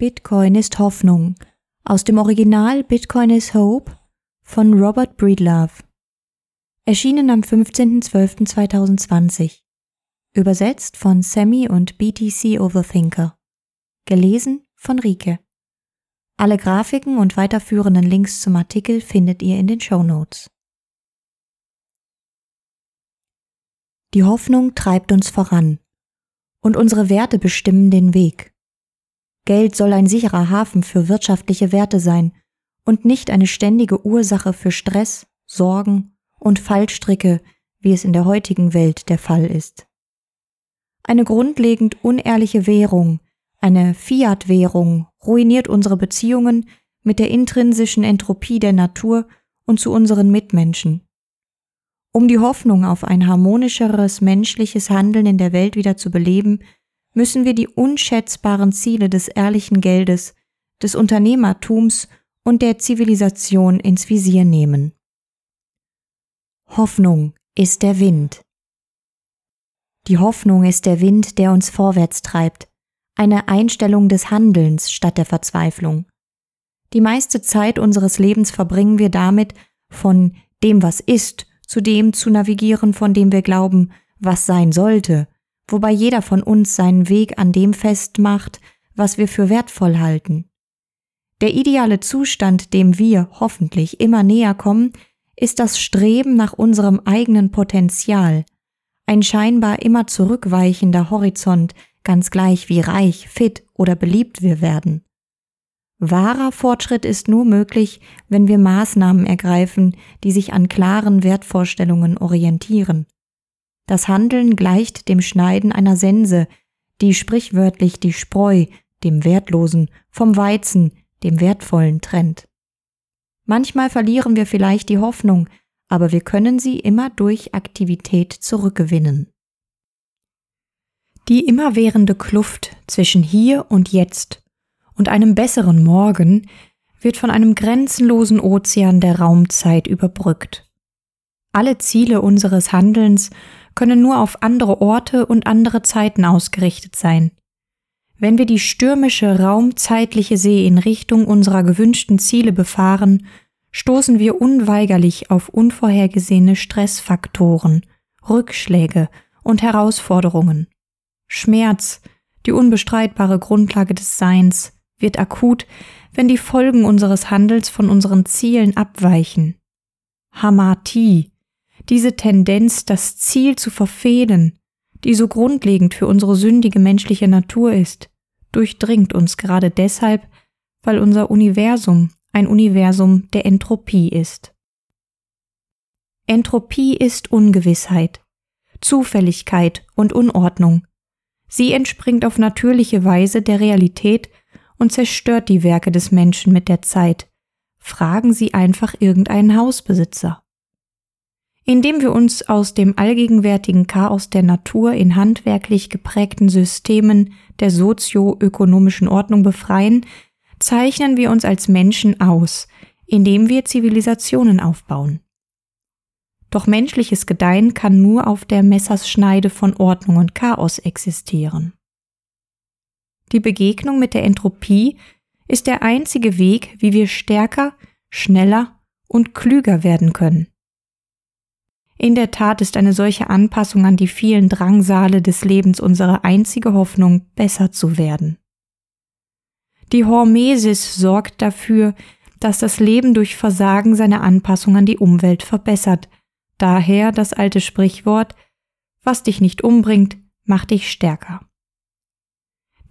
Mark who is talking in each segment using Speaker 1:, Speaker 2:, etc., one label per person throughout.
Speaker 1: Bitcoin ist Hoffnung aus dem Original Bitcoin is Hope von Robert Breedlove. Erschienen am 15.12.2020. Übersetzt von Sammy und BTC Overthinker. Gelesen von Rike. Alle Grafiken und weiterführenden Links zum Artikel findet ihr in den Show Notes. Die Hoffnung treibt uns voran und unsere Werte bestimmen den Weg. Geld soll ein sicherer Hafen für wirtschaftliche Werte sein und nicht eine ständige Ursache für Stress, Sorgen und Fallstricke, wie es in der heutigen Welt der Fall ist. Eine grundlegend unehrliche Währung, eine Fiat-Währung, ruiniert unsere Beziehungen mit der intrinsischen Entropie der Natur und zu unseren Mitmenschen. Um die Hoffnung auf ein harmonischeres menschliches Handeln in der Welt wieder zu beleben, müssen wir die unschätzbaren Ziele des ehrlichen Geldes, des Unternehmertums und der Zivilisation ins Visier nehmen. Hoffnung ist der Wind. Die Hoffnung ist der Wind, der uns vorwärts treibt, eine Einstellung des Handelns statt der Verzweiflung. Die meiste Zeit unseres Lebens verbringen wir damit, von dem, was ist, zu dem zu navigieren, von dem wir glauben, was sein sollte, wobei jeder von uns seinen Weg an dem festmacht, was wir für wertvoll halten. Der ideale Zustand, dem wir hoffentlich immer näher kommen, ist das Streben nach unserem eigenen Potenzial, ein scheinbar immer zurückweichender Horizont, ganz gleich wie reich, fit oder beliebt wir werden. Wahrer Fortschritt ist nur möglich, wenn wir Maßnahmen ergreifen, die sich an klaren Wertvorstellungen orientieren. Das Handeln gleicht dem Schneiden einer Sense, die sprichwörtlich die Spreu, dem Wertlosen, vom Weizen, dem Wertvollen trennt. Manchmal verlieren wir vielleicht die Hoffnung, aber wir können sie immer durch Aktivität zurückgewinnen. Die immerwährende Kluft zwischen hier und jetzt und einem besseren Morgen wird von einem grenzenlosen Ozean der Raumzeit überbrückt. Alle Ziele unseres Handelns können nur auf andere Orte und andere Zeiten ausgerichtet sein. Wenn wir die stürmische raumzeitliche See in Richtung unserer gewünschten Ziele befahren, stoßen wir unweigerlich auf unvorhergesehene Stressfaktoren, Rückschläge und Herausforderungen. Schmerz, die unbestreitbare Grundlage des Seins, wird akut, wenn die Folgen unseres Handels von unseren Zielen abweichen. Hamatie, diese Tendenz, das Ziel zu verfehlen, die so grundlegend für unsere sündige menschliche Natur ist, durchdringt uns gerade deshalb, weil unser Universum ein Universum der Entropie ist. Entropie ist Ungewissheit, Zufälligkeit und Unordnung. Sie entspringt auf natürliche Weise der Realität und zerstört die Werke des Menschen mit der Zeit. Fragen Sie einfach irgendeinen Hausbesitzer indem wir uns aus dem allgegenwärtigen Chaos der Natur in handwerklich geprägten Systemen der sozioökonomischen Ordnung befreien, zeichnen wir uns als Menschen aus, indem wir Zivilisationen aufbauen. Doch menschliches Gedeihen kann nur auf der Messerschneide von Ordnung und Chaos existieren. Die Begegnung mit der Entropie ist der einzige Weg, wie wir stärker, schneller und klüger werden können. In der Tat ist eine solche Anpassung an die vielen Drangsale des Lebens unsere einzige Hoffnung, besser zu werden. Die Hormesis sorgt dafür, dass das Leben durch Versagen seine Anpassung an die Umwelt verbessert. Daher das alte Sprichwort, was dich nicht umbringt, macht dich stärker.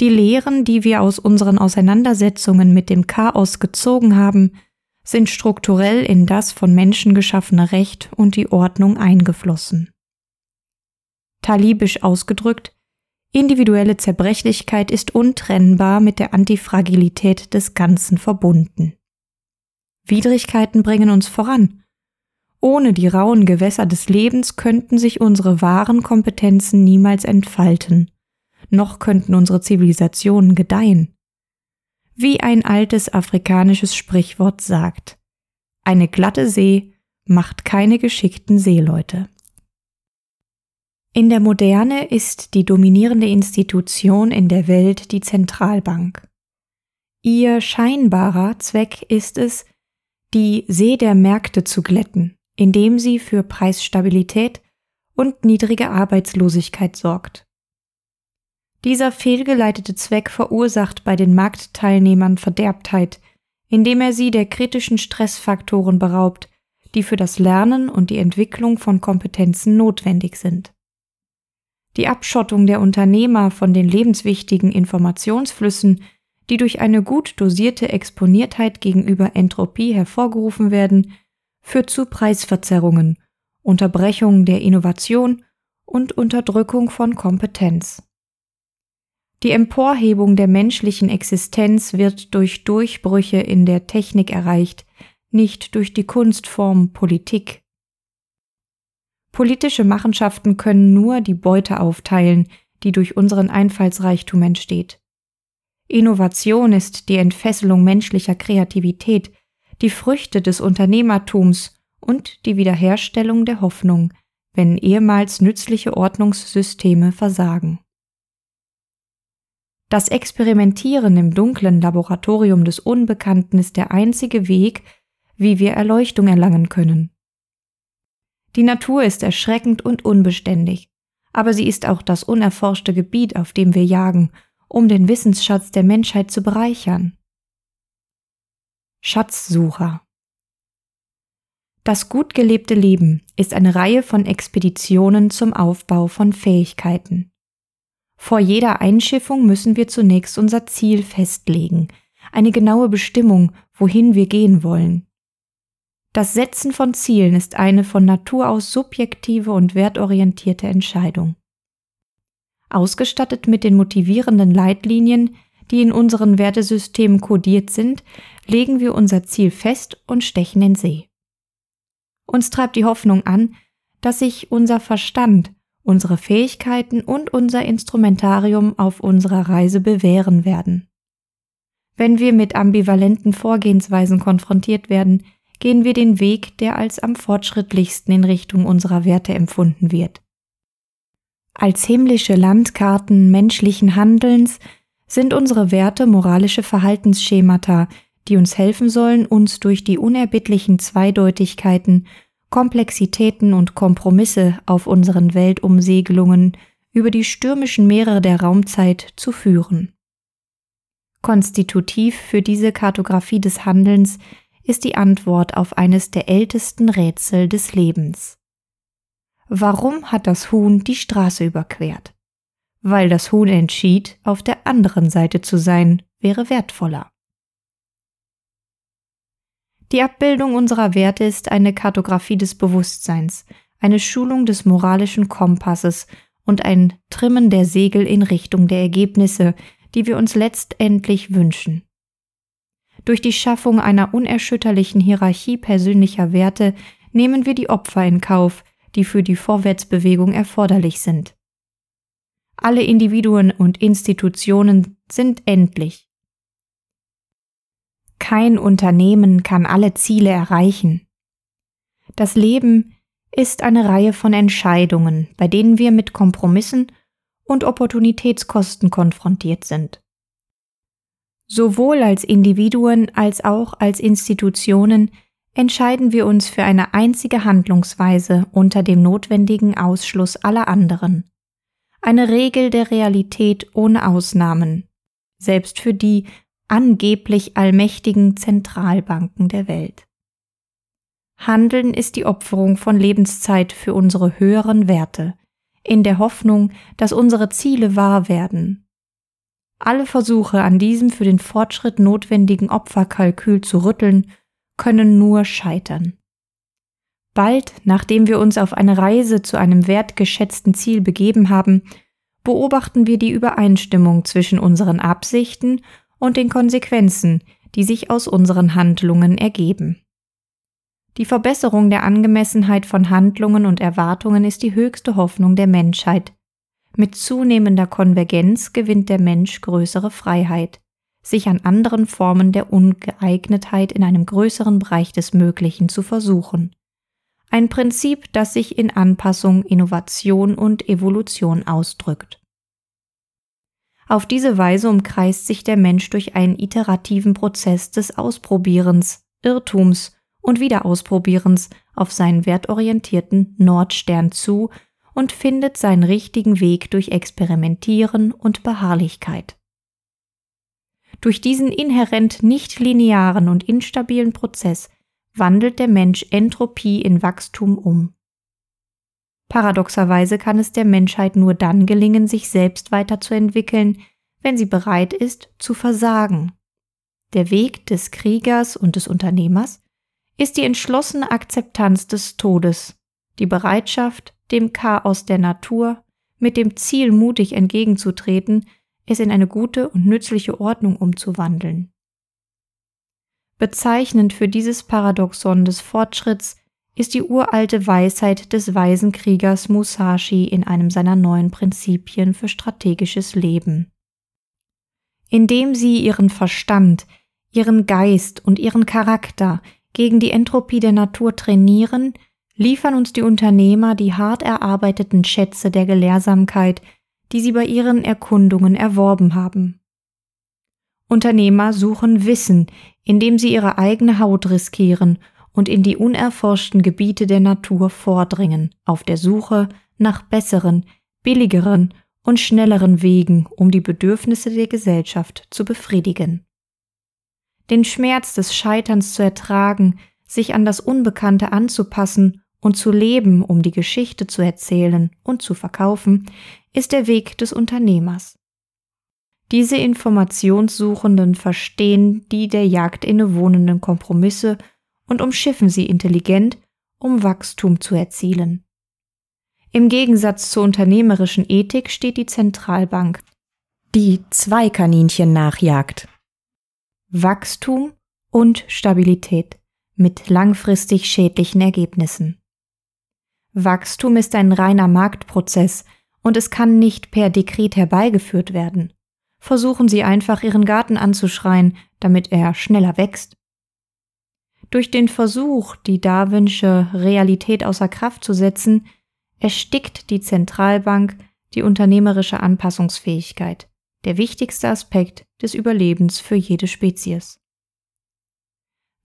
Speaker 1: Die Lehren, die wir aus unseren Auseinandersetzungen mit dem Chaos gezogen haben, sind strukturell in das von Menschen geschaffene Recht und die Ordnung eingeflossen. Talibisch ausgedrückt, individuelle Zerbrechlichkeit ist untrennbar mit der Antifragilität des Ganzen verbunden. Widrigkeiten bringen uns voran. Ohne die rauen Gewässer des Lebens könnten sich unsere wahren Kompetenzen niemals entfalten, noch könnten unsere Zivilisationen gedeihen. Wie ein altes afrikanisches Sprichwort sagt, eine glatte See macht keine geschickten Seeleute. In der Moderne ist die dominierende Institution in der Welt die Zentralbank. Ihr scheinbarer Zweck ist es, die See der Märkte zu glätten, indem sie für Preisstabilität und niedrige Arbeitslosigkeit sorgt. Dieser fehlgeleitete Zweck verursacht bei den Marktteilnehmern Verderbtheit, indem er sie der kritischen Stressfaktoren beraubt, die für das Lernen und die Entwicklung von Kompetenzen notwendig sind. Die Abschottung der Unternehmer von den lebenswichtigen Informationsflüssen, die durch eine gut dosierte Exponiertheit gegenüber Entropie hervorgerufen werden, führt zu Preisverzerrungen, Unterbrechung der Innovation und Unterdrückung von Kompetenz. Die Emporhebung der menschlichen Existenz wird durch Durchbrüche in der Technik erreicht, nicht durch die Kunstform Politik. Politische Machenschaften können nur die Beute aufteilen, die durch unseren Einfallsreichtum entsteht. Innovation ist die Entfesselung menschlicher Kreativität, die Früchte des Unternehmertums und die Wiederherstellung der Hoffnung, wenn ehemals nützliche Ordnungssysteme versagen. Das Experimentieren im dunklen Laboratorium des Unbekannten ist der einzige Weg, wie wir Erleuchtung erlangen können. Die Natur ist erschreckend und unbeständig, aber sie ist auch das unerforschte Gebiet, auf dem wir jagen, um den Wissensschatz der Menschheit zu bereichern. Schatzsucher Das gut gelebte Leben ist eine Reihe von Expeditionen zum Aufbau von Fähigkeiten. Vor jeder Einschiffung müssen wir zunächst unser Ziel festlegen, eine genaue Bestimmung, wohin wir gehen wollen. Das Setzen von Zielen ist eine von Natur aus subjektive und wertorientierte Entscheidung. Ausgestattet mit den motivierenden Leitlinien, die in unseren Wertesystemen kodiert sind, legen wir unser Ziel fest und stechen in See. Uns treibt die Hoffnung an, dass sich unser Verstand, unsere Fähigkeiten und unser Instrumentarium auf unserer Reise bewähren werden. Wenn wir mit ambivalenten Vorgehensweisen konfrontiert werden, gehen wir den Weg, der als am fortschrittlichsten in Richtung unserer Werte empfunden wird. Als himmlische Landkarten menschlichen Handelns sind unsere Werte moralische Verhaltensschemata, die uns helfen sollen, uns durch die unerbittlichen Zweideutigkeiten, Komplexitäten und Kompromisse auf unseren Weltumsegelungen über die stürmischen Meere der Raumzeit zu führen. Konstitutiv für diese Kartographie des Handelns ist die Antwort auf eines der ältesten Rätsel des Lebens. Warum hat das Huhn die Straße überquert? Weil das Huhn entschied, auf der anderen Seite zu sein, wäre wertvoller. Die Abbildung unserer Werte ist eine Kartographie des Bewusstseins, eine Schulung des moralischen Kompasses und ein Trimmen der Segel in Richtung der Ergebnisse, die wir uns letztendlich wünschen. Durch die Schaffung einer unerschütterlichen Hierarchie persönlicher Werte nehmen wir die Opfer in Kauf, die für die Vorwärtsbewegung erforderlich sind. Alle Individuen und Institutionen sind endlich. Kein Unternehmen kann alle Ziele erreichen. Das Leben ist eine Reihe von Entscheidungen, bei denen wir mit Kompromissen und Opportunitätskosten konfrontiert sind. Sowohl als Individuen als auch als Institutionen entscheiden wir uns für eine einzige Handlungsweise unter dem notwendigen Ausschluss aller anderen. Eine Regel der Realität ohne Ausnahmen, selbst für die angeblich allmächtigen Zentralbanken der Welt. Handeln ist die Opferung von Lebenszeit für unsere höheren Werte, in der Hoffnung, dass unsere Ziele wahr werden alle Versuche, an diesem für den Fortschritt notwendigen Opferkalkül zu rütteln, können nur scheitern. Bald, nachdem wir uns auf eine Reise zu einem wertgeschätzten Ziel begeben haben, beobachten wir die Übereinstimmung zwischen unseren Absichten und den Konsequenzen, die sich aus unseren Handlungen ergeben. Die Verbesserung der Angemessenheit von Handlungen und Erwartungen ist die höchste Hoffnung der Menschheit, mit zunehmender Konvergenz gewinnt der Mensch größere Freiheit, sich an anderen Formen der Ungeeignetheit in einem größeren Bereich des Möglichen zu versuchen. Ein Prinzip, das sich in Anpassung, Innovation und Evolution ausdrückt. Auf diese Weise umkreist sich der Mensch durch einen iterativen Prozess des Ausprobierens, Irrtums und Wiederausprobierens auf seinen wertorientierten Nordstern zu und findet seinen richtigen Weg durch Experimentieren und Beharrlichkeit. Durch diesen inhärent nicht linearen und instabilen Prozess wandelt der Mensch Entropie in Wachstum um. Paradoxerweise kann es der Menschheit nur dann gelingen, sich selbst weiterzuentwickeln, wenn sie bereit ist, zu versagen. Der Weg des Kriegers und des Unternehmers ist die entschlossene Akzeptanz des Todes, die Bereitschaft, dem Chaos der Natur mit dem Ziel mutig entgegenzutreten, es in eine gute und nützliche Ordnung umzuwandeln. Bezeichnend für dieses Paradoxon des Fortschritts ist die uralte Weisheit des weisen Kriegers Musashi in einem seiner neuen Prinzipien für strategisches Leben. Indem sie ihren Verstand, ihren Geist und ihren Charakter gegen die Entropie der Natur trainieren, liefern uns die Unternehmer die hart erarbeiteten Schätze der Gelehrsamkeit, die sie bei ihren Erkundungen erworben haben. Unternehmer suchen Wissen, indem sie ihre eigene Haut riskieren und in die unerforschten Gebiete der Natur vordringen, auf der Suche nach besseren, billigeren und schnelleren Wegen, um die Bedürfnisse der Gesellschaft zu befriedigen. Den Schmerz des Scheiterns zu ertragen, sich an das Unbekannte anzupassen und zu leben, um die Geschichte zu erzählen und zu verkaufen, ist der Weg des Unternehmers. Diese Informationssuchenden verstehen die der Jagd innewohnenden Kompromisse und umschiffen sie intelligent, um Wachstum zu erzielen. Im Gegensatz zur unternehmerischen Ethik steht die Zentralbank, die zwei Kaninchen nachjagt. Wachstum und Stabilität mit langfristig schädlichen Ergebnissen. Wachstum ist ein reiner Marktprozess und es kann nicht per Dekret herbeigeführt werden. Versuchen Sie einfach Ihren Garten anzuschreien, damit er schneller wächst. Durch den Versuch, die Darwinsche Realität außer Kraft zu setzen, erstickt die Zentralbank die unternehmerische Anpassungsfähigkeit, der wichtigste Aspekt des Überlebens für jede Spezies.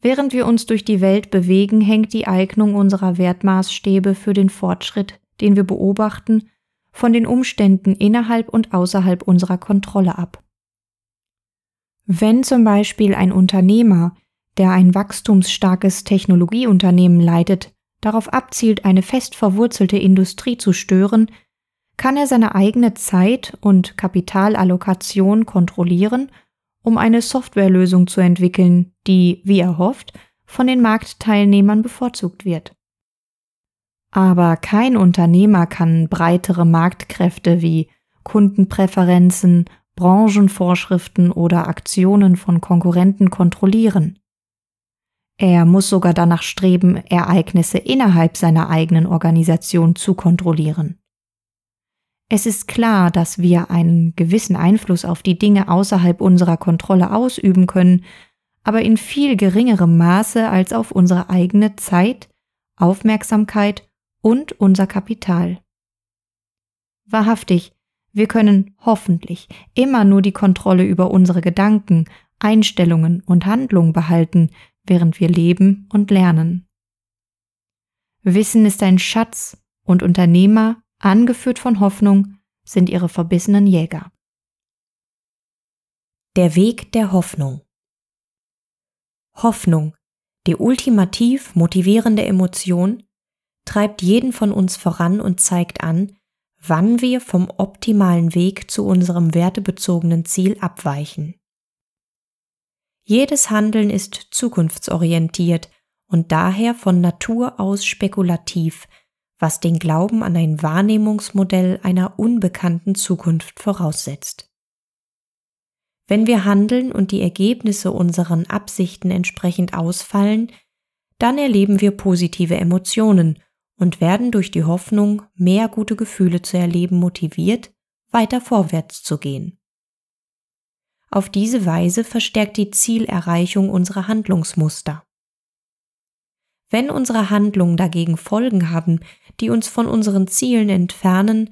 Speaker 1: Während wir uns durch die Welt bewegen, hängt die Eignung unserer Wertmaßstäbe für den Fortschritt, den wir beobachten, von den Umständen innerhalb und außerhalb unserer Kontrolle ab. Wenn zum Beispiel ein Unternehmer der ein wachstumsstarkes Technologieunternehmen leitet, darauf abzielt, eine fest verwurzelte Industrie zu stören, kann er seine eigene Zeit und Kapitalallokation kontrollieren, um eine Softwarelösung zu entwickeln, die, wie er hofft, von den Marktteilnehmern bevorzugt wird. Aber kein Unternehmer kann breitere Marktkräfte wie Kundenpräferenzen, Branchenvorschriften oder Aktionen von Konkurrenten kontrollieren. Er muss sogar danach streben, Ereignisse innerhalb seiner eigenen Organisation zu kontrollieren. Es ist klar, dass wir einen gewissen Einfluss auf die Dinge außerhalb unserer Kontrolle ausüben können, aber in viel geringerem Maße als auf unsere eigene Zeit, Aufmerksamkeit und unser Kapital. Wahrhaftig, wir können hoffentlich immer nur die Kontrolle über unsere Gedanken, Einstellungen und Handlungen behalten, während wir leben und lernen. Wissen ist ein Schatz und Unternehmer, angeführt von Hoffnung, sind ihre verbissenen Jäger.
Speaker 2: Der Weg der Hoffnung Hoffnung, die ultimativ motivierende Emotion, treibt jeden von uns voran und zeigt an, wann wir vom optimalen Weg zu unserem wertebezogenen Ziel abweichen. Jedes Handeln ist zukunftsorientiert und daher von Natur aus spekulativ, was den Glauben an ein Wahrnehmungsmodell einer unbekannten Zukunft voraussetzt. Wenn wir handeln und die Ergebnisse unseren Absichten entsprechend ausfallen, dann erleben wir positive Emotionen und werden durch die Hoffnung, mehr gute Gefühle zu erleben, motiviert, weiter vorwärts zu gehen. Auf diese Weise verstärkt die Zielerreichung unsere Handlungsmuster. Wenn unsere Handlungen dagegen Folgen haben, die uns von unseren Zielen entfernen,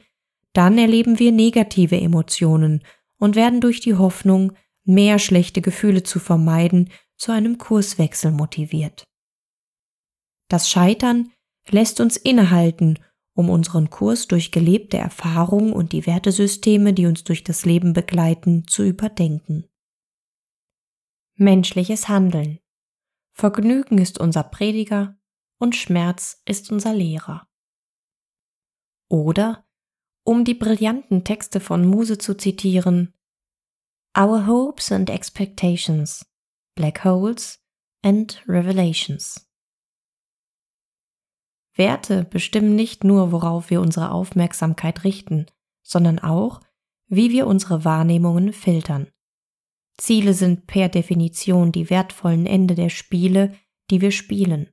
Speaker 2: dann erleben wir negative Emotionen und werden durch die Hoffnung, mehr schlechte Gefühle zu vermeiden, zu einem Kurswechsel motiviert. Das Scheitern lässt uns innehalten, um unseren Kurs durch gelebte Erfahrungen und die Wertesysteme, die uns durch das Leben begleiten, zu überdenken. Menschliches Handeln. Vergnügen ist unser Prediger und Schmerz ist unser Lehrer. Oder, um die brillanten Texte von Muse zu zitieren, Our hopes and expectations, black holes and revelations. Werte bestimmen nicht nur, worauf wir unsere Aufmerksamkeit richten, sondern auch, wie wir unsere Wahrnehmungen filtern. Ziele sind per Definition die wertvollen Ende der Spiele, die wir spielen.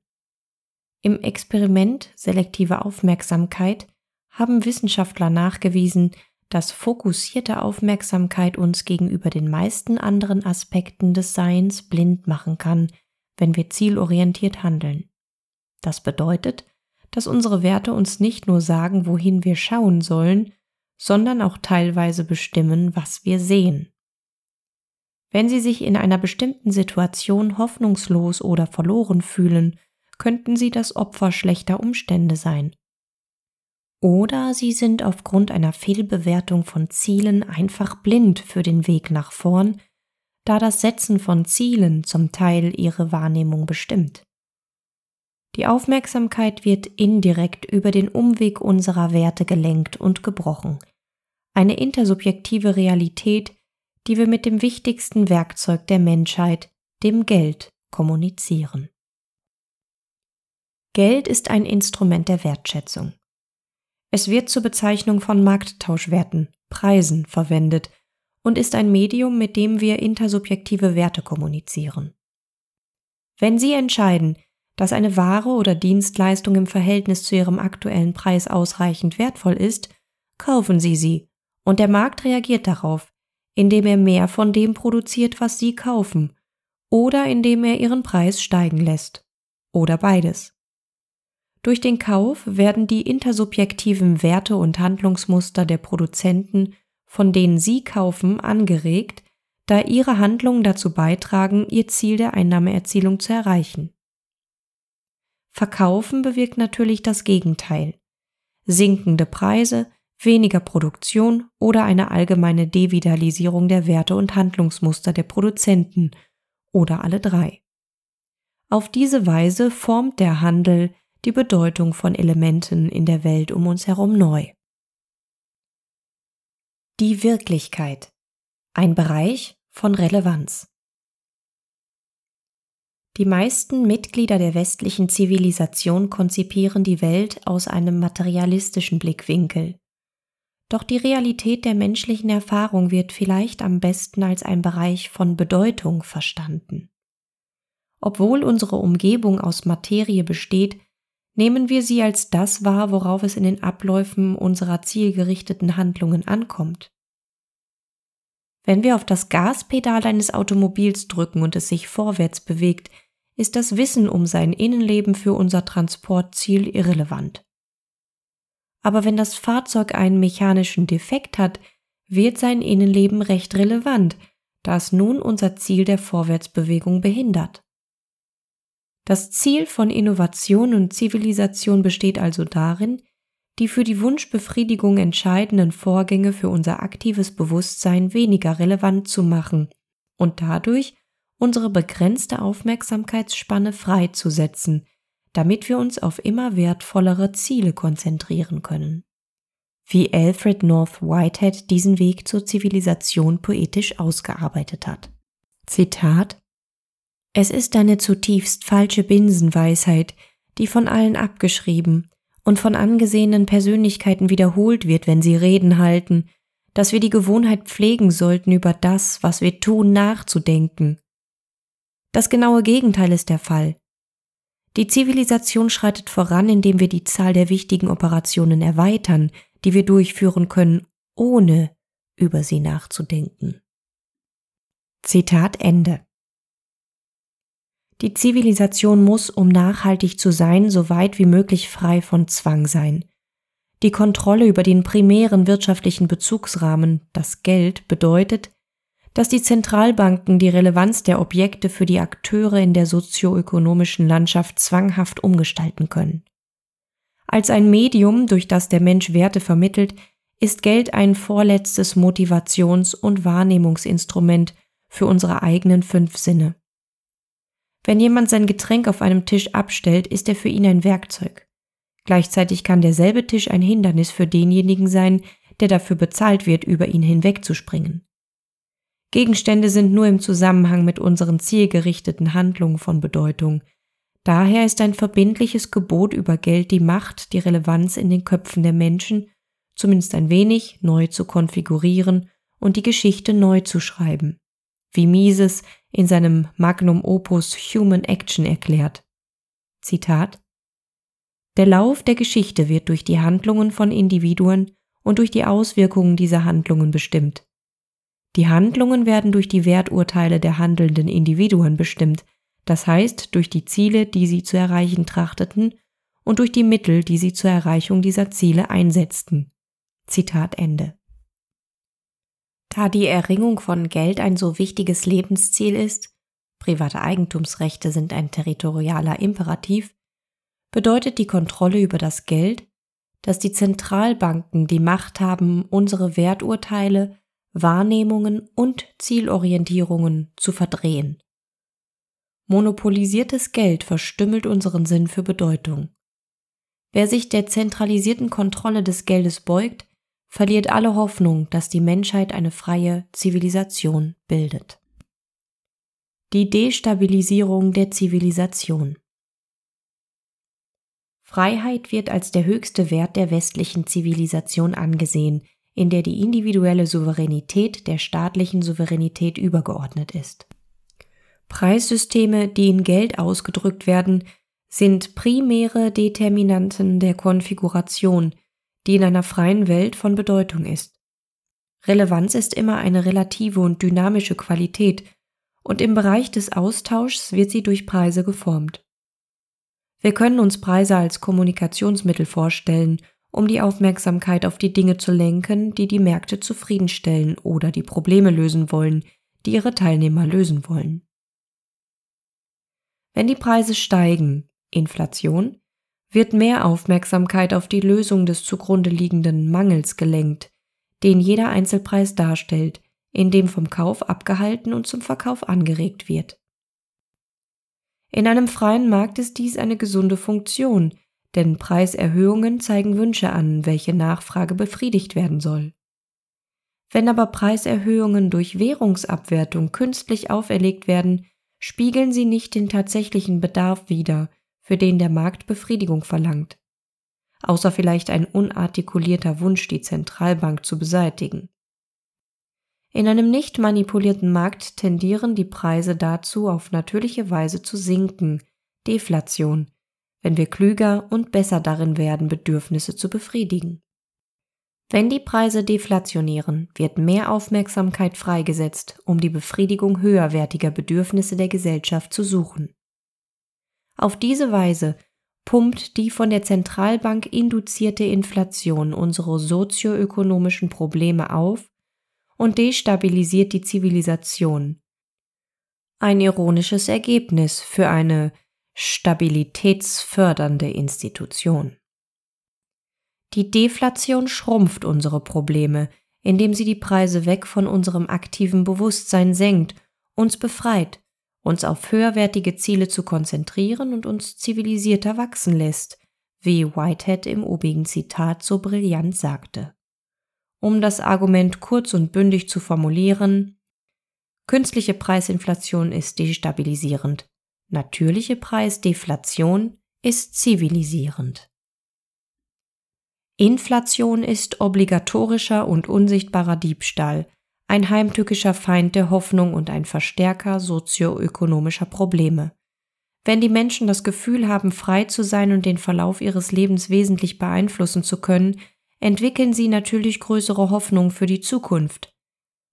Speaker 2: Im Experiment selektive Aufmerksamkeit haben Wissenschaftler nachgewiesen, dass fokussierte Aufmerksamkeit uns gegenüber den meisten anderen Aspekten des Seins blind machen kann, wenn wir zielorientiert handeln. Das bedeutet, dass unsere Werte uns nicht nur sagen, wohin wir schauen sollen, sondern auch teilweise bestimmen, was wir sehen. Wenn Sie sich in einer bestimmten Situation hoffnungslos oder verloren fühlen, könnten Sie das Opfer schlechter Umstände sein. Oder Sie sind aufgrund einer Fehlbewertung von Zielen einfach blind für den Weg nach vorn, da das Setzen von Zielen zum Teil Ihre Wahrnehmung bestimmt. Die Aufmerksamkeit wird indirekt über den Umweg unserer Werte gelenkt und gebrochen. Eine intersubjektive Realität, die wir mit dem wichtigsten Werkzeug der Menschheit, dem Geld, kommunizieren. Geld ist ein Instrument der Wertschätzung. Es wird zur Bezeichnung von Markttauschwerten, Preisen verwendet und ist ein Medium, mit dem wir intersubjektive Werte kommunizieren. Wenn Sie entscheiden, dass eine Ware oder Dienstleistung im Verhältnis zu ihrem aktuellen Preis ausreichend wertvoll ist, kaufen Sie sie, und der Markt reagiert darauf, indem er mehr von dem produziert, was Sie kaufen, oder indem er Ihren Preis steigen lässt, oder beides. Durch den Kauf werden die intersubjektiven Werte und Handlungsmuster der Produzenten, von denen Sie kaufen, angeregt, da ihre Handlungen dazu beitragen, ihr Ziel der Einnahmeerzielung zu erreichen. Verkaufen bewirkt natürlich das Gegenteil. Sinkende Preise, weniger Produktion oder eine allgemeine Devitalisierung der Werte und Handlungsmuster der Produzenten oder alle drei. Auf diese Weise formt der Handel die Bedeutung von Elementen in der Welt um uns herum neu. Die Wirklichkeit. Ein Bereich von Relevanz. Die meisten Mitglieder der westlichen Zivilisation konzipieren die Welt aus einem materialistischen Blickwinkel. Doch die Realität der menschlichen Erfahrung wird vielleicht am besten als ein Bereich von Bedeutung verstanden. Obwohl unsere Umgebung aus Materie besteht, nehmen wir sie als das wahr, worauf es in den Abläufen unserer zielgerichteten Handlungen ankommt. Wenn wir auf das Gaspedal eines Automobils drücken und es sich vorwärts bewegt, ist das Wissen um sein Innenleben für unser Transportziel irrelevant. Aber wenn das Fahrzeug einen mechanischen Defekt hat, wird sein Innenleben recht relevant, da es nun unser Ziel der Vorwärtsbewegung behindert. Das Ziel von Innovation und Zivilisation besteht also darin, die für die Wunschbefriedigung entscheidenden Vorgänge für unser aktives Bewusstsein weniger relevant zu machen und dadurch unsere begrenzte Aufmerksamkeitsspanne freizusetzen, damit wir uns auf immer wertvollere Ziele konzentrieren können. Wie Alfred North Whitehead diesen Weg zur Zivilisation poetisch ausgearbeitet hat. Zitat Es ist eine zutiefst falsche Binsenweisheit, die von allen abgeschrieben und von angesehenen Persönlichkeiten wiederholt wird, wenn sie Reden halten, dass wir die Gewohnheit pflegen sollten, über das, was wir tun, nachzudenken. Das genaue Gegenteil ist der Fall. Die Zivilisation schreitet voran, indem wir die Zahl der wichtigen Operationen erweitern, die wir durchführen können, ohne über sie nachzudenken. Zitat Ende. Die Zivilisation muss, um nachhaltig zu sein, so weit wie möglich frei von Zwang sein. Die Kontrolle über den primären wirtschaftlichen Bezugsrahmen, das Geld, bedeutet, dass die Zentralbanken die Relevanz der Objekte für die Akteure in der sozioökonomischen Landschaft zwanghaft umgestalten können. Als ein Medium, durch das der Mensch Werte vermittelt, ist Geld ein vorletztes Motivations- und Wahrnehmungsinstrument für unsere eigenen fünf Sinne. Wenn jemand sein Getränk auf einem Tisch abstellt, ist er für ihn ein Werkzeug. Gleichzeitig kann derselbe Tisch ein Hindernis für denjenigen sein, der dafür bezahlt wird, über ihn hinwegzuspringen. Gegenstände sind nur im Zusammenhang mit unseren zielgerichteten Handlungen von Bedeutung. Daher ist ein verbindliches Gebot über Geld die Macht, die Relevanz in den Köpfen der Menschen, zumindest ein wenig, neu zu konfigurieren und die Geschichte neu zu schreiben. Wie Mises in seinem Magnum Opus Human Action erklärt. Zitat Der Lauf der Geschichte wird durch die Handlungen von Individuen und durch die Auswirkungen dieser Handlungen bestimmt. Die Handlungen werden durch die Werturteile der handelnden Individuen bestimmt, das heißt durch die Ziele, die sie zu erreichen trachteten und durch die Mittel, die sie zur Erreichung dieser Ziele einsetzten. Zitat Ende. Da die Erringung von Geld ein so wichtiges Lebensziel ist, private Eigentumsrechte sind ein territorialer Imperativ, bedeutet die Kontrolle über das Geld, dass die Zentralbanken die Macht haben, unsere Werturteile Wahrnehmungen und Zielorientierungen zu verdrehen. Monopolisiertes Geld verstümmelt unseren Sinn für Bedeutung. Wer sich der zentralisierten Kontrolle des Geldes beugt, verliert alle Hoffnung, dass die Menschheit eine freie Zivilisation bildet. Die Destabilisierung der Zivilisation Freiheit wird als der höchste Wert der westlichen Zivilisation angesehen, in der die individuelle Souveränität der staatlichen Souveränität übergeordnet ist. Preissysteme, die in Geld ausgedrückt werden, sind primäre Determinanten der Konfiguration, die in einer freien Welt von Bedeutung ist. Relevanz ist immer eine relative und dynamische Qualität, und im Bereich des Austauschs wird sie durch Preise geformt. Wir können uns Preise als Kommunikationsmittel vorstellen um die Aufmerksamkeit auf die Dinge zu lenken, die die Märkte zufriedenstellen oder die Probleme lösen wollen, die ihre Teilnehmer lösen wollen. Wenn die Preise steigen, Inflation, wird mehr Aufmerksamkeit auf die Lösung des zugrunde liegenden Mangels gelenkt, den jeder Einzelpreis darstellt, indem vom Kauf abgehalten und zum Verkauf angeregt wird. In einem freien Markt ist dies eine gesunde Funktion, denn Preiserhöhungen zeigen Wünsche an, welche Nachfrage befriedigt werden soll. Wenn aber Preiserhöhungen durch Währungsabwertung künstlich auferlegt werden, spiegeln sie nicht den tatsächlichen Bedarf wider, für den der Markt Befriedigung verlangt, außer vielleicht ein unartikulierter Wunsch, die Zentralbank zu beseitigen. In einem nicht manipulierten Markt tendieren die Preise dazu, auf natürliche Weise zu sinken, Deflation, wenn wir klüger und besser darin werden, Bedürfnisse zu befriedigen. Wenn die Preise deflationieren, wird mehr Aufmerksamkeit freigesetzt, um die Befriedigung höherwertiger Bedürfnisse der Gesellschaft zu suchen. Auf diese Weise pumpt die von der Zentralbank induzierte Inflation unsere sozioökonomischen Probleme auf und destabilisiert die Zivilisation. Ein ironisches Ergebnis für eine stabilitätsfördernde Institution. Die Deflation schrumpft unsere Probleme, indem sie die Preise weg von unserem aktiven Bewusstsein senkt, uns befreit, uns auf höherwertige Ziele zu konzentrieren und uns zivilisierter wachsen lässt, wie Whitehead im obigen Zitat so brillant sagte. Um das Argument kurz und bündig zu formulieren, künstliche Preisinflation ist destabilisierend, Natürliche Preisdeflation ist zivilisierend. Inflation ist obligatorischer und unsichtbarer Diebstahl, ein heimtückischer Feind der Hoffnung und ein Verstärker sozioökonomischer Probleme. Wenn die Menschen das Gefühl haben, frei zu sein und den Verlauf ihres Lebens wesentlich beeinflussen zu können, entwickeln sie natürlich größere Hoffnung für die Zukunft.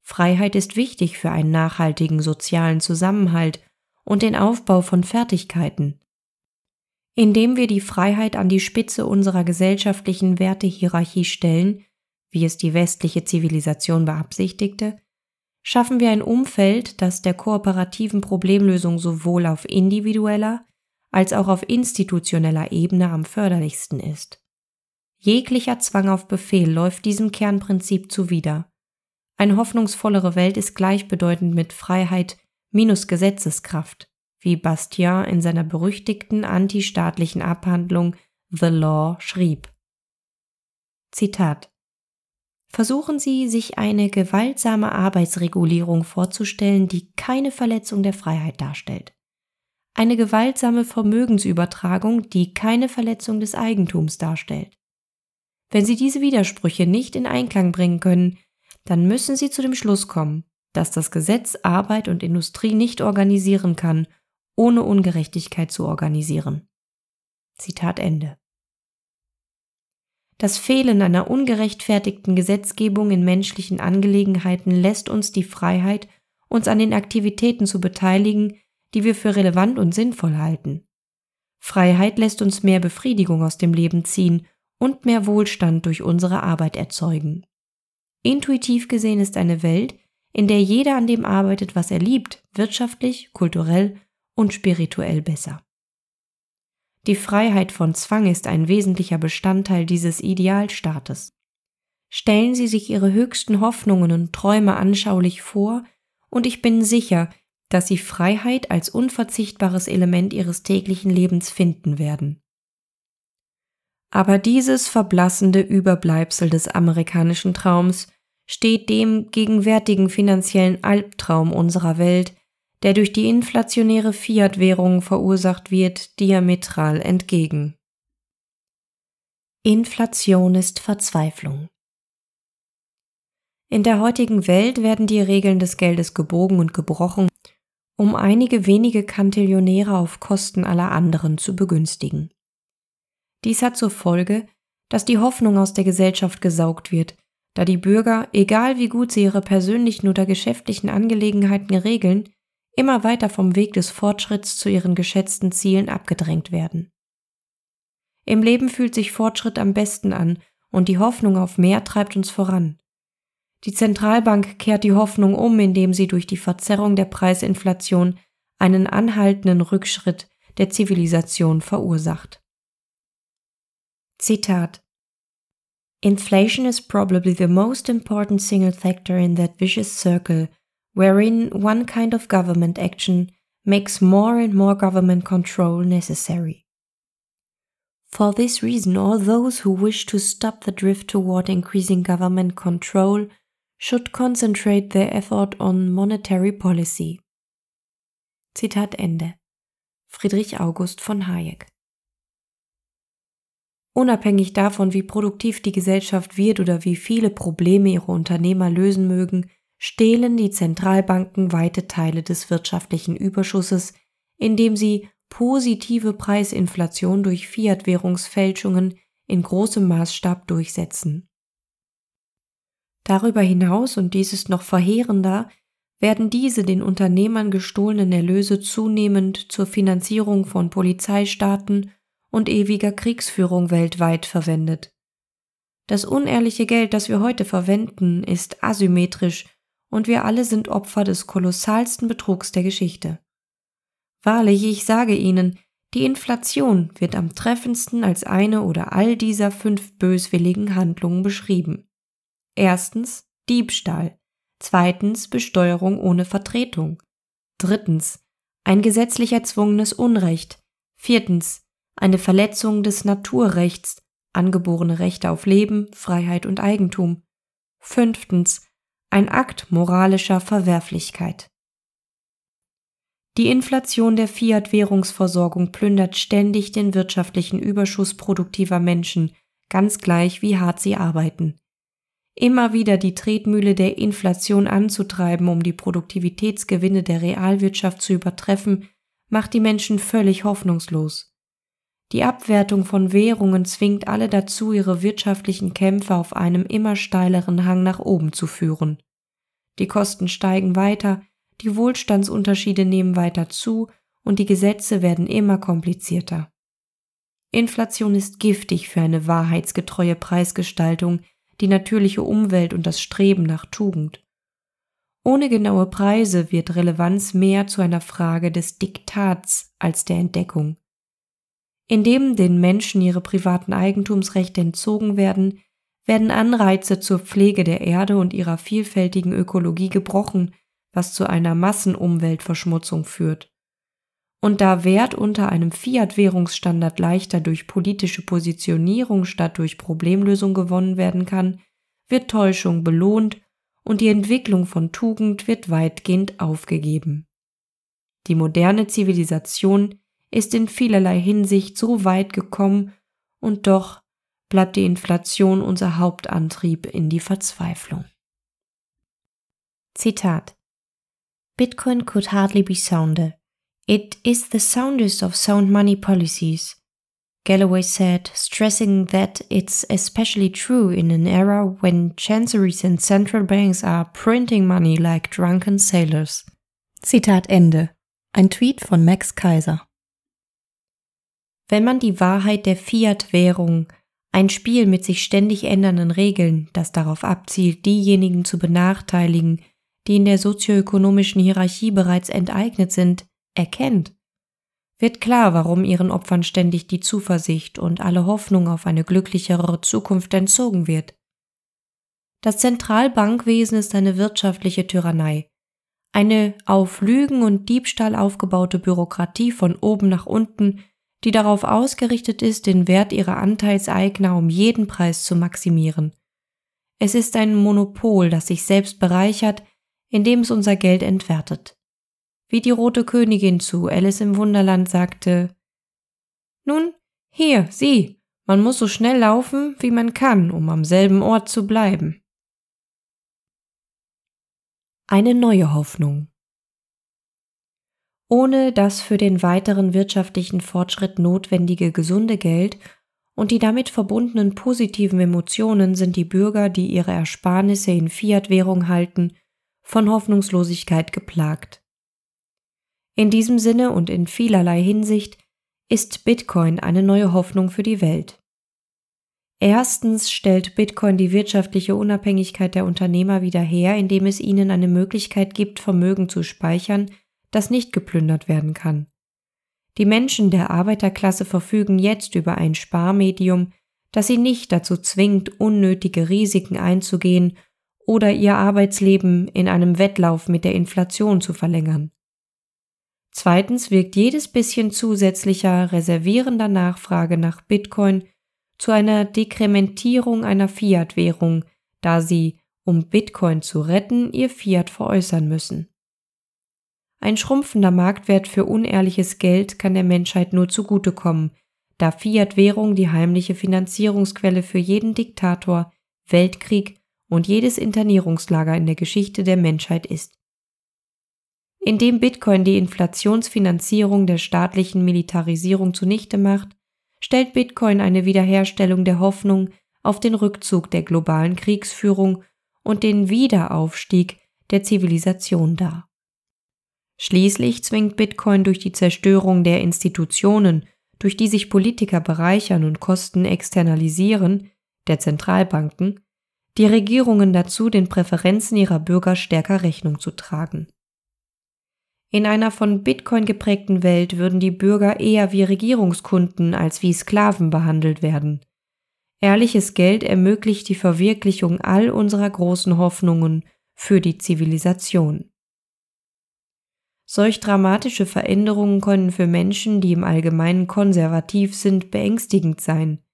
Speaker 2: Freiheit ist wichtig für einen nachhaltigen sozialen Zusammenhalt und den Aufbau von Fertigkeiten. Indem wir die Freiheit an die Spitze unserer gesellschaftlichen Wertehierarchie stellen, wie es die westliche Zivilisation beabsichtigte, schaffen wir ein Umfeld, das der kooperativen Problemlösung sowohl auf individueller als auch auf institutioneller Ebene am förderlichsten ist. Jeglicher Zwang auf Befehl läuft diesem Kernprinzip zuwider. Eine hoffnungsvollere Welt ist gleichbedeutend mit Freiheit minus Gesetzeskraft, wie Bastiat in seiner berüchtigten antistaatlichen Abhandlung The Law schrieb. Zitat Versuchen Sie, sich eine gewaltsame Arbeitsregulierung vorzustellen, die keine Verletzung der Freiheit darstellt. Eine gewaltsame Vermögensübertragung, die keine Verletzung des Eigentums darstellt. Wenn Sie diese Widersprüche nicht in Einklang bringen können, dann müssen Sie zu dem Schluss kommen, dass das Gesetz Arbeit und Industrie nicht organisieren kann, ohne Ungerechtigkeit zu organisieren. Zitat Ende. Das Fehlen einer ungerechtfertigten Gesetzgebung in menschlichen Angelegenheiten lässt uns die Freiheit, uns an den Aktivitäten zu beteiligen, die wir für relevant und sinnvoll halten. Freiheit lässt uns mehr Befriedigung aus dem Leben ziehen und mehr Wohlstand durch unsere Arbeit erzeugen. Intuitiv gesehen ist eine Welt, in der jeder an dem arbeitet, was er liebt, wirtschaftlich, kulturell und spirituell besser. Die Freiheit von Zwang ist ein wesentlicher Bestandteil dieses Idealstaates. Stellen Sie sich Ihre höchsten Hoffnungen und Träume anschaulich vor, und ich bin sicher, dass Sie Freiheit als unverzichtbares Element Ihres täglichen Lebens finden werden. Aber dieses verblassende Überbleibsel des amerikanischen Traums steht dem gegenwärtigen finanziellen Albtraum unserer Welt, der durch die inflationäre Fiat-Währung verursacht wird, diametral entgegen. Inflation ist Verzweiflung. In der heutigen Welt werden die Regeln des Geldes gebogen und gebrochen, um einige wenige Kantillionäre auf Kosten aller anderen zu begünstigen. Dies hat zur Folge, dass die Hoffnung aus der Gesellschaft gesaugt wird, da die Bürger, egal wie gut sie ihre persönlichen oder geschäftlichen Angelegenheiten regeln, immer weiter vom Weg des Fortschritts zu ihren geschätzten Zielen abgedrängt werden. Im Leben fühlt sich Fortschritt am besten an und die Hoffnung auf mehr treibt uns voran. Die Zentralbank kehrt die Hoffnung um, indem sie durch die Verzerrung der Preisinflation einen anhaltenden Rückschritt der Zivilisation verursacht. Zitat Inflation is probably the most important single factor in that vicious circle wherein one kind of government action makes more and more government control necessary. For this reason, all those who wish to stop the drift toward increasing government control should concentrate their effort on monetary policy. Zitat Ende. Friedrich August von Hayek. Unabhängig davon, wie produktiv die Gesellschaft wird oder wie viele Probleme ihre Unternehmer lösen mögen, stehlen die Zentralbanken weite Teile des wirtschaftlichen Überschusses, indem sie positive Preisinflation durch Fiat-Währungsfälschungen in großem Maßstab durchsetzen. Darüber hinaus, und dies ist noch verheerender, werden diese den Unternehmern gestohlenen Erlöse zunehmend zur Finanzierung von Polizeistaaten und ewiger Kriegsführung weltweit verwendet. Das unehrliche Geld, das wir heute verwenden, ist asymmetrisch und wir alle sind Opfer des kolossalsten Betrugs der Geschichte. Wahrlich, ich sage Ihnen, die Inflation wird am treffendsten als eine oder all dieser fünf böswilligen Handlungen beschrieben. Erstens Diebstahl, zweitens Besteuerung ohne Vertretung, drittens ein gesetzlich erzwungenes Unrecht, viertens eine Verletzung des Naturrechts, angeborene Rechte auf Leben, Freiheit und Eigentum, fünftens ein Akt moralischer Verwerflichkeit. Die Inflation der Fiat-Währungsversorgung plündert ständig den wirtschaftlichen Überschuss produktiver Menschen, ganz gleich wie hart sie arbeiten. Immer wieder die Tretmühle der Inflation anzutreiben, um die Produktivitätsgewinne der Realwirtschaft zu übertreffen, macht die Menschen völlig hoffnungslos. Die Abwertung von Währungen zwingt alle dazu, ihre wirtschaftlichen Kämpfe auf einem immer steileren Hang nach oben zu führen. Die Kosten steigen weiter, die Wohlstandsunterschiede nehmen weiter zu und die Gesetze werden immer komplizierter. Inflation ist giftig für eine wahrheitsgetreue Preisgestaltung, die natürliche Umwelt und das Streben nach Tugend. Ohne genaue Preise wird Relevanz mehr zu einer Frage des Diktats als der Entdeckung. Indem den Menschen ihre privaten Eigentumsrechte entzogen werden, werden Anreize zur Pflege der Erde und ihrer vielfältigen Ökologie gebrochen, was zu einer Massenumweltverschmutzung führt. Und da Wert unter einem Fiat-Währungsstandard leichter durch politische Positionierung statt durch Problemlösung gewonnen werden kann, wird Täuschung belohnt und die Entwicklung von Tugend wird weitgehend aufgegeben. Die moderne Zivilisation ist in vielerlei Hinsicht so weit gekommen und doch bleibt die Inflation unser Hauptantrieb in die Verzweiflung.
Speaker 1: Zitat Bitcoin could hardly be sounder. It is the soundest of sound money policies. Galloway said, stressing that it's especially true in an era when chanceries and central banks are printing money like drunken sailors.
Speaker 2: Zitat Ende. Ein Tweet von Max Kaiser. Wenn man die Wahrheit der Fiat-Währung, ein Spiel mit sich ständig ändernden Regeln, das darauf abzielt, diejenigen zu benachteiligen, die in der sozioökonomischen Hierarchie bereits enteignet sind, erkennt, wird klar, warum ihren Opfern ständig die Zuversicht und alle Hoffnung auf eine glücklichere Zukunft entzogen wird. Das Zentralbankwesen ist eine wirtschaftliche Tyrannei, eine auf Lügen und Diebstahl aufgebaute Bürokratie von oben nach unten, die darauf ausgerichtet ist, den Wert ihrer Anteilseigner um jeden Preis zu maximieren. Es ist ein Monopol, das sich selbst bereichert, indem es unser Geld entwertet wie die rote Königin zu Alice im Wunderland sagte Nun, hier, sieh, man muss so schnell laufen, wie man kann, um am selben Ort zu bleiben. Eine neue Hoffnung. Ohne das für den weiteren wirtschaftlichen Fortschritt notwendige gesunde Geld und die damit verbundenen positiven Emotionen sind die Bürger, die ihre Ersparnisse in Fiat-Währung halten, von Hoffnungslosigkeit geplagt. In diesem Sinne und in vielerlei Hinsicht ist Bitcoin eine neue Hoffnung für die Welt. Erstens stellt Bitcoin die wirtschaftliche Unabhängigkeit der Unternehmer wieder her, indem es ihnen eine Möglichkeit gibt, Vermögen zu speichern, das nicht geplündert werden kann. Die Menschen der Arbeiterklasse verfügen jetzt über ein Sparmedium, das sie nicht dazu zwingt, unnötige Risiken einzugehen oder ihr Arbeitsleben in einem Wettlauf mit der Inflation zu verlängern. Zweitens wirkt jedes bisschen zusätzlicher reservierender Nachfrage nach Bitcoin zu einer Dekrementierung einer Fiat-Währung, da sie, um Bitcoin zu retten, ihr Fiat veräußern müssen. Ein schrumpfender Marktwert für unehrliches Geld kann der Menschheit nur zugutekommen, da Fiat-Währung die heimliche Finanzierungsquelle für jeden Diktator, Weltkrieg und jedes Internierungslager in der Geschichte der Menschheit ist. Indem Bitcoin die Inflationsfinanzierung der staatlichen Militarisierung zunichte macht, stellt Bitcoin eine Wiederherstellung der Hoffnung auf den Rückzug der globalen Kriegsführung und den Wiederaufstieg der Zivilisation dar. Schließlich zwingt Bitcoin durch die Zerstörung der Institutionen, durch die sich Politiker bereichern und Kosten externalisieren, der Zentralbanken, die Regierungen dazu, den Präferenzen ihrer Bürger stärker Rechnung zu tragen. In einer von Bitcoin geprägten Welt würden die Bürger eher wie Regierungskunden als wie Sklaven behandelt werden. Ehrliches Geld ermöglicht die Verwirklichung all unserer großen Hoffnungen für die Zivilisation. Solch dramatische Veränderungen können für Menschen, die im Allgemeinen konservativ sind, beängstigend sein.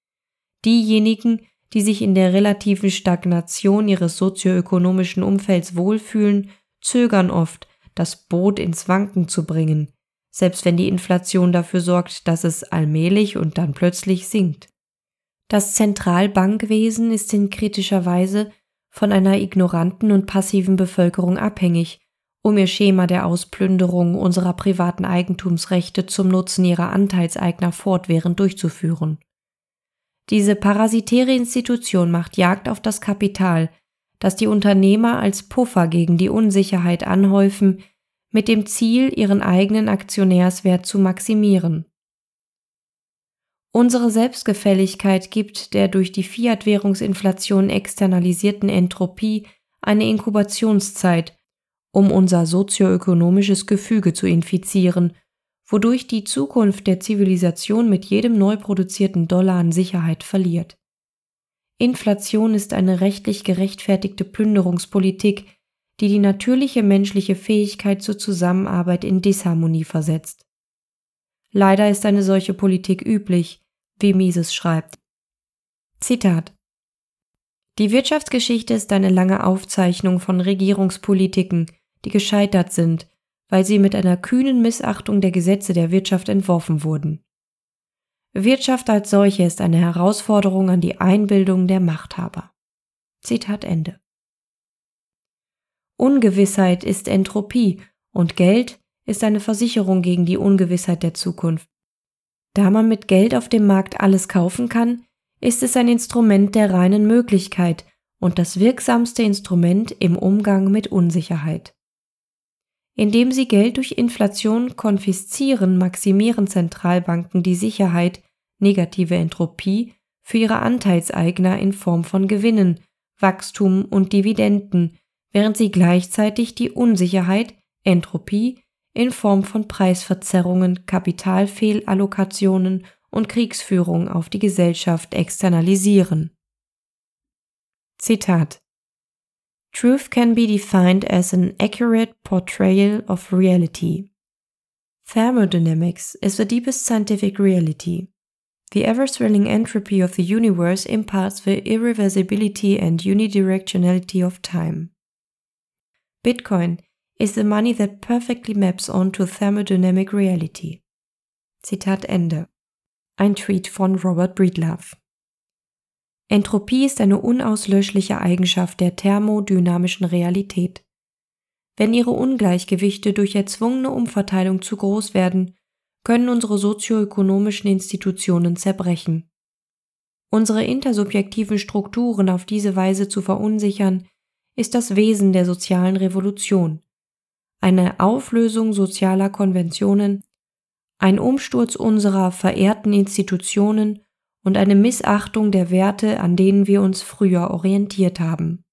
Speaker 2: Diejenigen, die sich in der relativen Stagnation ihres sozioökonomischen Umfelds wohlfühlen, zögern oft, das Boot ins Wanken zu bringen, selbst wenn die Inflation dafür sorgt, dass es allmählich und dann plötzlich sinkt. Das Zentralbankwesen ist in kritischer Weise von einer ignoranten und passiven Bevölkerung abhängig, um ihr Schema der Ausplünderung unserer privaten Eigentumsrechte zum Nutzen ihrer Anteilseigner fortwährend durchzuführen. Diese parasitäre Institution macht Jagd auf das Kapital, das die Unternehmer als Puffer gegen die Unsicherheit anhäufen, mit dem Ziel, ihren eigenen Aktionärswert zu maximieren. Unsere Selbstgefälligkeit gibt der durch die Fiat-Währungsinflation externalisierten Entropie eine Inkubationszeit, um unser sozioökonomisches Gefüge zu infizieren, wodurch die Zukunft der Zivilisation mit jedem neu produzierten Dollar an Sicherheit verliert. Inflation ist eine rechtlich gerechtfertigte Plünderungspolitik, die die natürliche menschliche Fähigkeit zur Zusammenarbeit in Disharmonie versetzt. Leider ist eine solche Politik üblich, wie Mises schreibt. Zitat Die Wirtschaftsgeschichte ist eine lange Aufzeichnung von Regierungspolitiken, die gescheitert sind, weil sie mit einer kühnen Missachtung der Gesetze der Wirtschaft entworfen wurden. Wirtschaft als solche ist eine Herausforderung an die Einbildung der Machthaber. Zitat Ende. Ungewissheit ist Entropie und Geld ist eine Versicherung gegen die Ungewissheit der Zukunft. Da man mit Geld auf dem Markt alles kaufen kann, ist es ein Instrument der reinen Möglichkeit und das wirksamste Instrument im Umgang mit Unsicherheit. Indem sie Geld durch Inflation konfiszieren, maximieren Zentralbanken die Sicherheit, negative Entropie, für ihre Anteilseigner in Form von Gewinnen, Wachstum und Dividenden, während sie gleichzeitig die Unsicherheit, Entropie, in Form von Preisverzerrungen, Kapitalfehlallokationen und Kriegsführung auf die Gesellschaft externalisieren. Zitat Truth can be defined as an accurate portrayal of reality. Thermodynamics is the deepest scientific reality. The ever swelling entropy of the universe imparts the irreversibility and unidirectionality of time. Bitcoin is the money that perfectly maps onto thermodynamic reality. Zitat Ende. Ein Tweet von Robert Breedlove. Entropie ist eine unauslöschliche Eigenschaft der thermodynamischen Realität. Wenn ihre Ungleichgewichte durch erzwungene Umverteilung zu groß werden, können unsere sozioökonomischen Institutionen zerbrechen. Unsere intersubjektiven Strukturen auf diese Weise zu verunsichern, ist das Wesen der sozialen Revolution. Eine Auflösung sozialer Konventionen, ein Umsturz unserer verehrten Institutionen und eine Missachtung der Werte, an denen wir uns früher orientiert haben.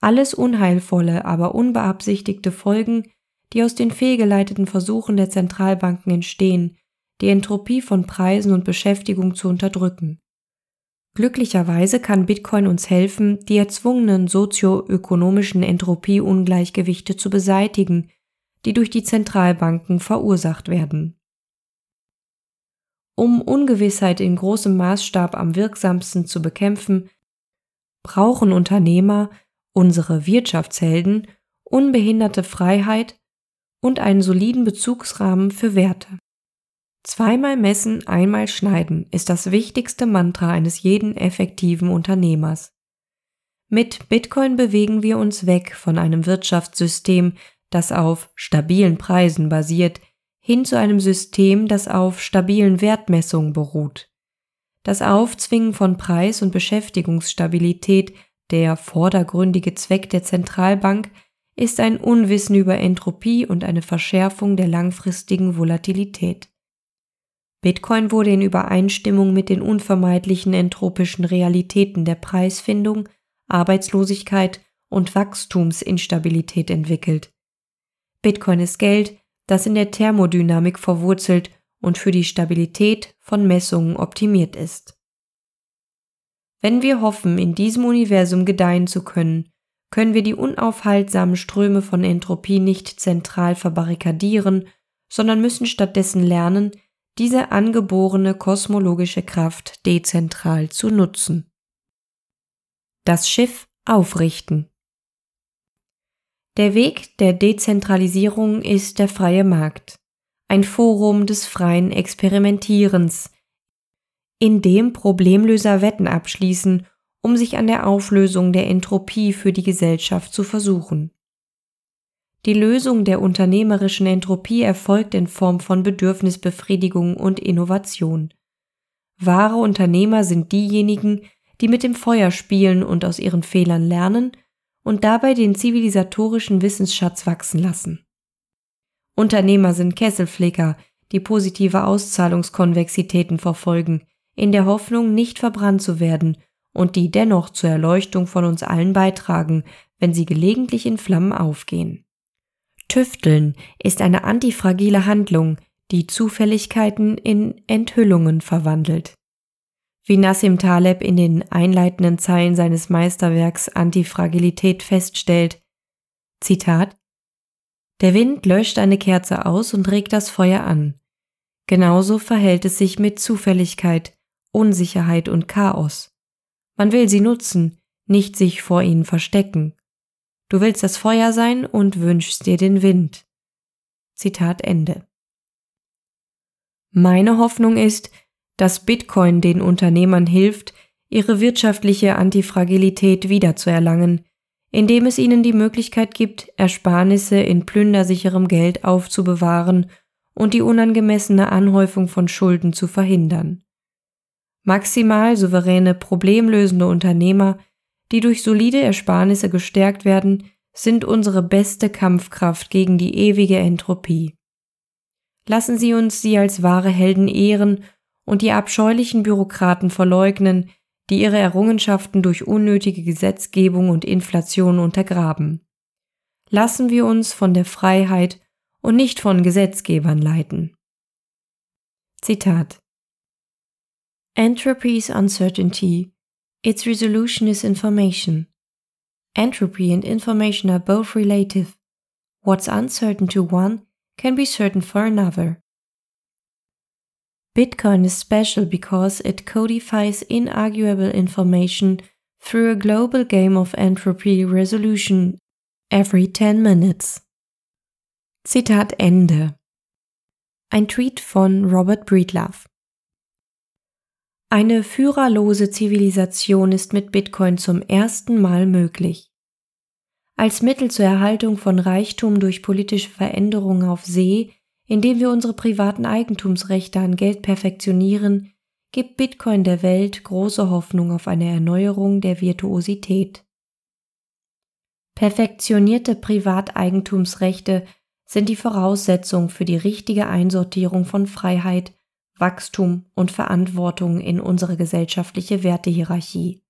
Speaker 2: Alles unheilvolle, aber unbeabsichtigte Folgen, die aus den fehlgeleiteten Versuchen der Zentralbanken entstehen, die Entropie von Preisen und Beschäftigung zu unterdrücken. Glücklicherweise kann Bitcoin uns helfen, die erzwungenen sozioökonomischen Entropieungleichgewichte zu beseitigen, die durch die Zentralbanken verursacht werden. Um Ungewissheit in großem Maßstab am wirksamsten zu bekämpfen, brauchen Unternehmer, unsere Wirtschaftshelden, unbehinderte Freiheit und einen soliden Bezugsrahmen für Werte. Zweimal messen, einmal schneiden ist das wichtigste Mantra eines jeden effektiven Unternehmers. Mit Bitcoin bewegen wir uns weg von einem Wirtschaftssystem, das auf stabilen Preisen basiert, hin zu einem System, das auf stabilen Wertmessungen beruht. Das Aufzwingen von Preis- und Beschäftigungsstabilität, der vordergründige Zweck der Zentralbank, ist ein Unwissen über Entropie und eine Verschärfung der langfristigen Volatilität. Bitcoin wurde in Übereinstimmung mit den unvermeidlichen entropischen Realitäten der Preisfindung, Arbeitslosigkeit und Wachstumsinstabilität entwickelt. Bitcoin ist Geld, das in der Thermodynamik verwurzelt und für die Stabilität von Messungen optimiert ist. Wenn wir hoffen, in diesem Universum gedeihen zu können, können wir die unaufhaltsamen Ströme von Entropie nicht zentral verbarrikadieren, sondern müssen stattdessen lernen, diese angeborene kosmologische Kraft dezentral zu nutzen. Das Schiff aufrichten. Der Weg der Dezentralisierung ist der freie Markt, ein Forum des freien Experimentierens, in dem Problemlöser Wetten abschließen, um sich an der Auflösung der Entropie für die Gesellschaft zu versuchen. Die Lösung der unternehmerischen Entropie erfolgt in Form von Bedürfnisbefriedigung und Innovation. Wahre Unternehmer sind diejenigen, die mit dem Feuer spielen und aus ihren Fehlern lernen und dabei den zivilisatorischen Wissensschatz wachsen lassen. Unternehmer sind Kesselflicker, die positive Auszahlungskonvexitäten verfolgen, in der Hoffnung, nicht verbrannt zu werden und die dennoch zur Erleuchtung von uns allen beitragen, wenn sie gelegentlich in Flammen aufgehen. Tüfteln ist eine antifragile Handlung, die Zufälligkeiten in Enthüllungen verwandelt. Wie Nassim Taleb in den einleitenden Zeilen seines Meisterwerks Antifragilität feststellt, Zitat Der Wind löscht eine Kerze aus und regt das Feuer an. Genauso verhält es sich mit Zufälligkeit, Unsicherheit und Chaos. Man will sie nutzen, nicht sich vor ihnen verstecken. Du willst das Feuer sein und wünschst dir den Wind. Zitat Ende. Meine Hoffnung ist, dass Bitcoin den Unternehmern hilft, ihre wirtschaftliche Antifragilität wiederzuerlangen, indem es ihnen die Möglichkeit gibt, Ersparnisse in plündersicherem Geld aufzubewahren und die unangemessene Anhäufung von Schulden zu verhindern. Maximal souveräne, problemlösende Unternehmer die durch solide Ersparnisse gestärkt werden, sind unsere beste Kampfkraft gegen die ewige Entropie. Lassen Sie uns sie als wahre Helden ehren und die abscheulichen Bürokraten verleugnen, die ihre Errungenschaften durch unnötige Gesetzgebung und Inflation untergraben. Lassen wir uns von der Freiheit und nicht von Gesetzgebern leiten. Zitat Entropy is uncertainty, Its resolution is information. Entropy and information are both relative. What's uncertain to one can be certain for another. Bitcoin is special because it codifies inarguable information through a global game of entropy resolution every 10 minutes. Zitat Ende. Ein Tweet von Robert Breedlove. Eine führerlose Zivilisation ist mit Bitcoin zum ersten Mal möglich. Als Mittel zur Erhaltung von Reichtum durch politische Veränderungen auf See, indem wir unsere privaten Eigentumsrechte an Geld perfektionieren, gibt Bitcoin der Welt große Hoffnung auf eine Erneuerung der Virtuosität. Perfektionierte Privateigentumsrechte sind die Voraussetzung für die richtige Einsortierung von Freiheit, Wachstum und Verantwortung in unsere gesellschaftliche Wertehierarchie.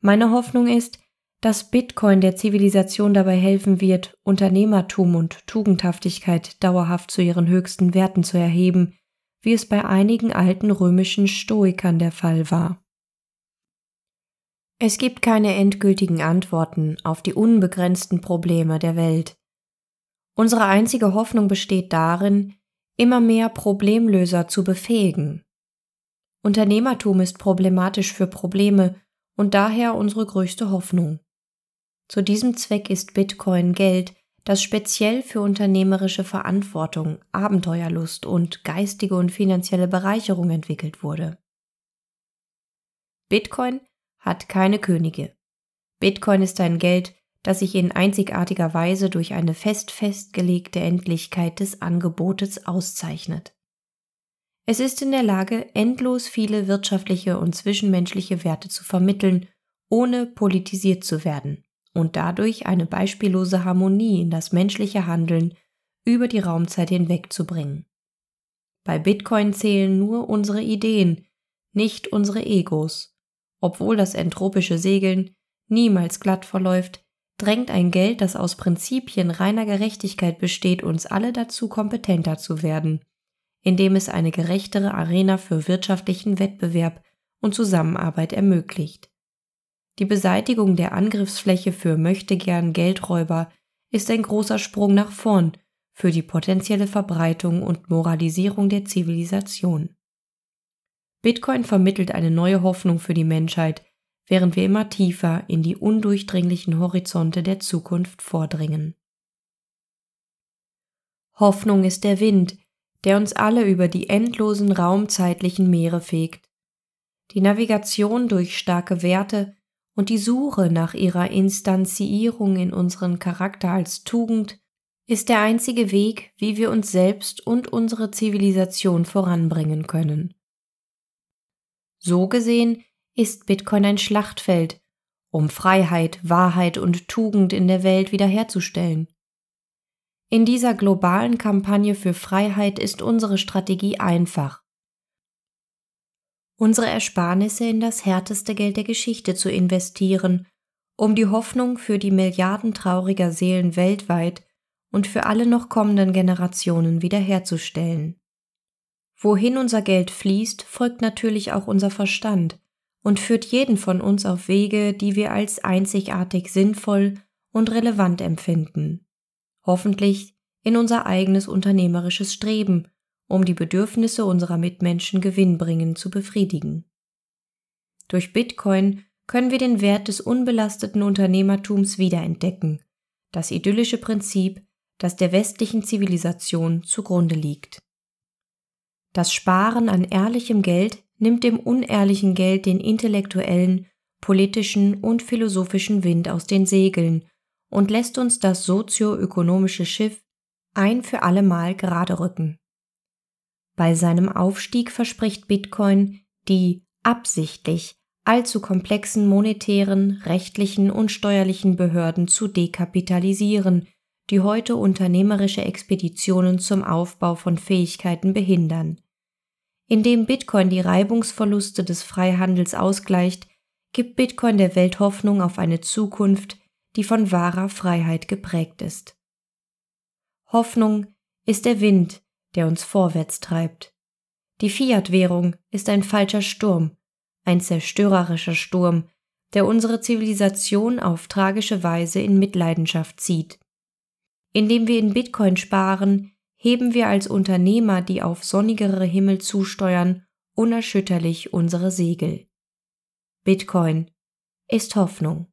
Speaker 2: Meine Hoffnung ist, dass Bitcoin der Zivilisation dabei helfen wird, Unternehmertum und Tugendhaftigkeit dauerhaft zu ihren höchsten Werten zu erheben, wie es bei einigen alten römischen Stoikern der Fall war. Es gibt keine endgültigen Antworten auf die unbegrenzten Probleme der Welt. Unsere einzige Hoffnung besteht darin, immer mehr Problemlöser zu befähigen. Unternehmertum ist problematisch für Probleme und daher unsere größte Hoffnung. Zu diesem Zweck ist Bitcoin Geld, das speziell für unternehmerische Verantwortung, Abenteuerlust und geistige und finanzielle Bereicherung entwickelt wurde. Bitcoin hat keine Könige. Bitcoin ist ein Geld, das sich in einzigartiger Weise durch eine fest festgelegte Endlichkeit des Angebotes auszeichnet. Es ist in der Lage, endlos viele wirtschaftliche und zwischenmenschliche Werte zu vermitteln, ohne politisiert zu werden und dadurch eine beispiellose Harmonie in das menschliche Handeln über die Raumzeit hinweg zu bringen. Bei Bitcoin zählen nur unsere Ideen, nicht unsere Egos. Obwohl das entropische Segeln niemals glatt verläuft, drängt ein Geld, das aus Prinzipien reiner Gerechtigkeit besteht, uns alle dazu, kompetenter zu werden, indem es eine gerechtere Arena für wirtschaftlichen Wettbewerb und Zusammenarbeit ermöglicht. Die Beseitigung der Angriffsfläche für möchtegern Geldräuber ist ein großer Sprung nach vorn für die potenzielle Verbreitung und Moralisierung der Zivilisation. Bitcoin vermittelt eine neue Hoffnung für die Menschheit, während wir immer tiefer in die undurchdringlichen Horizonte der Zukunft vordringen. Hoffnung ist der Wind, der uns alle über die endlosen raumzeitlichen Meere fegt. Die Navigation durch starke Werte und die Suche nach ihrer Instanzierung in unseren Charakter als Tugend ist der einzige Weg, wie wir uns selbst und unsere Zivilisation voranbringen können. So gesehen ist Bitcoin ein Schlachtfeld, um Freiheit, Wahrheit und Tugend in der Welt wiederherzustellen. In dieser globalen Kampagne für Freiheit ist unsere Strategie einfach. Unsere Ersparnisse in das härteste Geld der Geschichte zu investieren, um die Hoffnung für die Milliarden trauriger Seelen weltweit und für alle noch kommenden Generationen wiederherzustellen. Wohin unser Geld fließt, folgt natürlich auch unser Verstand und führt jeden von uns auf Wege, die wir als einzigartig sinnvoll und relevant empfinden hoffentlich in unser eigenes unternehmerisches Streben, um die Bedürfnisse unserer Mitmenschen gewinnbringend zu befriedigen. Durch Bitcoin können wir den Wert des unbelasteten Unternehmertums wiederentdecken, das idyllische Prinzip, das der westlichen Zivilisation zugrunde liegt. Das Sparen an ehrlichem Geld nimmt dem unehrlichen Geld den intellektuellen, politischen und philosophischen Wind aus den Segeln und lässt uns das sozioökonomische Schiff ein für allemal gerade rücken. Bei seinem Aufstieg verspricht Bitcoin, die absichtlich allzu komplexen monetären, rechtlichen und steuerlichen Behörden zu dekapitalisieren, die heute unternehmerische Expeditionen zum Aufbau von Fähigkeiten behindern. Indem Bitcoin die Reibungsverluste des Freihandels ausgleicht, gibt Bitcoin der Welt Hoffnung auf eine Zukunft, die von wahrer Freiheit geprägt ist. Hoffnung ist der Wind, der uns vorwärts treibt. Die Fiat-Währung ist ein falscher Sturm, ein zerstörerischer Sturm, der unsere Zivilisation auf tragische Weise in Mitleidenschaft zieht. Indem wir in Bitcoin sparen, heben wir als Unternehmer, die auf sonnigere Himmel zusteuern, unerschütterlich unsere Segel. Bitcoin ist Hoffnung.